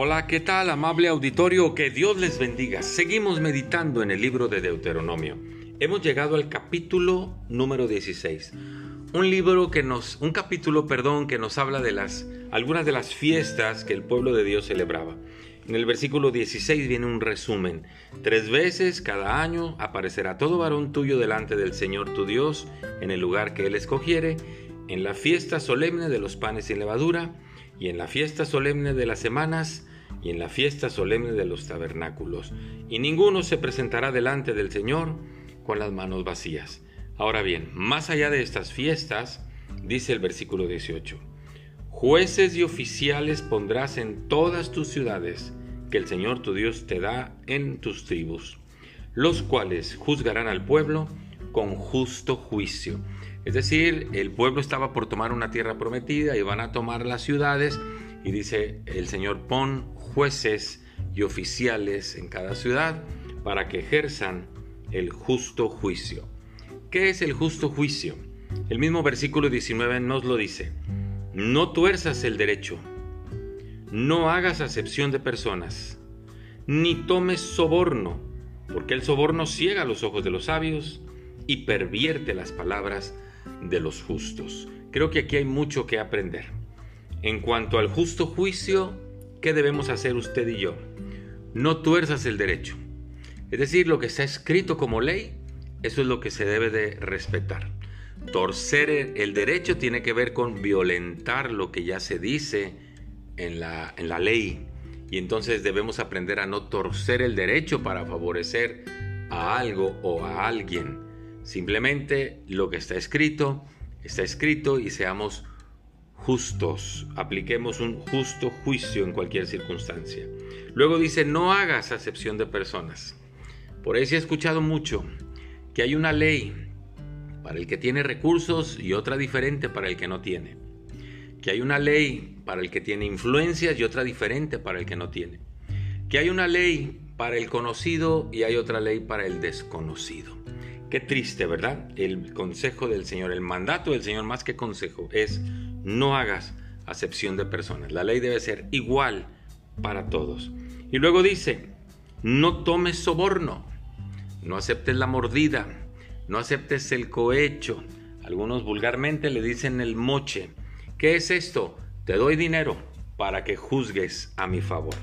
Hola, ¿qué tal amable auditorio? Que Dios les bendiga. Seguimos meditando en el libro de Deuteronomio. Hemos llegado al capítulo número 16. Un libro que nos un capítulo, perdón, que nos habla de las algunas de las fiestas que el pueblo de Dios celebraba. En el versículo 16 viene un resumen. Tres veces cada año aparecerá todo varón tuyo delante del Señor tu Dios en el lugar que él escogiere, en la fiesta solemne de los panes sin levadura, y en la fiesta solemne de las semanas, y en la fiesta solemne de los tabernáculos. Y ninguno se presentará delante del Señor con las manos vacías. Ahora bien, más allá de estas fiestas, dice el versículo 18, jueces y oficiales pondrás en todas tus ciudades, que el Señor tu Dios te da en tus tribus, los cuales juzgarán al pueblo con justo juicio. Es decir, el pueblo estaba por tomar una tierra prometida y van a tomar las ciudades y dice el Señor pon jueces y oficiales en cada ciudad para que ejerzan el justo juicio. ¿Qué es el justo juicio? El mismo versículo 19 nos lo dice. No tuerzas el derecho, no hagas acepción de personas, ni tomes soborno, porque el soborno ciega los ojos de los sabios y pervierte las palabras de los justos. Creo que aquí hay mucho que aprender. En cuanto al justo juicio, ¿qué debemos hacer usted y yo? No tuerzas el derecho. Es decir, lo que está escrito como ley, eso es lo que se debe de respetar. Torcer el derecho tiene que ver con violentar lo que ya se dice en la, en la ley. Y entonces debemos aprender a no torcer el derecho para favorecer a algo o a alguien. Simplemente lo que está escrito, está escrito y seamos justos. Apliquemos un justo juicio en cualquier circunstancia. Luego dice, no hagas acepción de personas. Por eso he escuchado mucho que hay una ley para el que tiene recursos y otra diferente para el que no tiene. Que hay una ley para el que tiene influencias y otra diferente para el que no tiene. Que hay una ley para el conocido y hay otra ley para el desconocido. Qué triste, ¿verdad? El consejo del Señor, el mandato del Señor más que consejo es no hagas acepción de personas. La ley debe ser igual para todos. Y luego dice, no tomes soborno, no aceptes la mordida, no aceptes el cohecho. Algunos vulgarmente le dicen el moche. ¿Qué es esto? Te doy dinero para que juzgues a mi favor.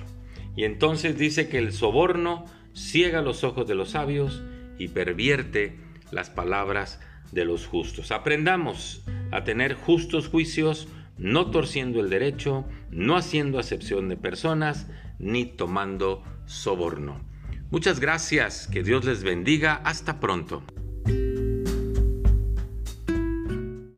Y entonces dice que el soborno ciega los ojos de los sabios y pervierte las palabras de los justos. Aprendamos a tener justos juicios, no torciendo el derecho, no haciendo acepción de personas, ni tomando soborno. Muchas gracias, que Dios les bendiga, hasta pronto.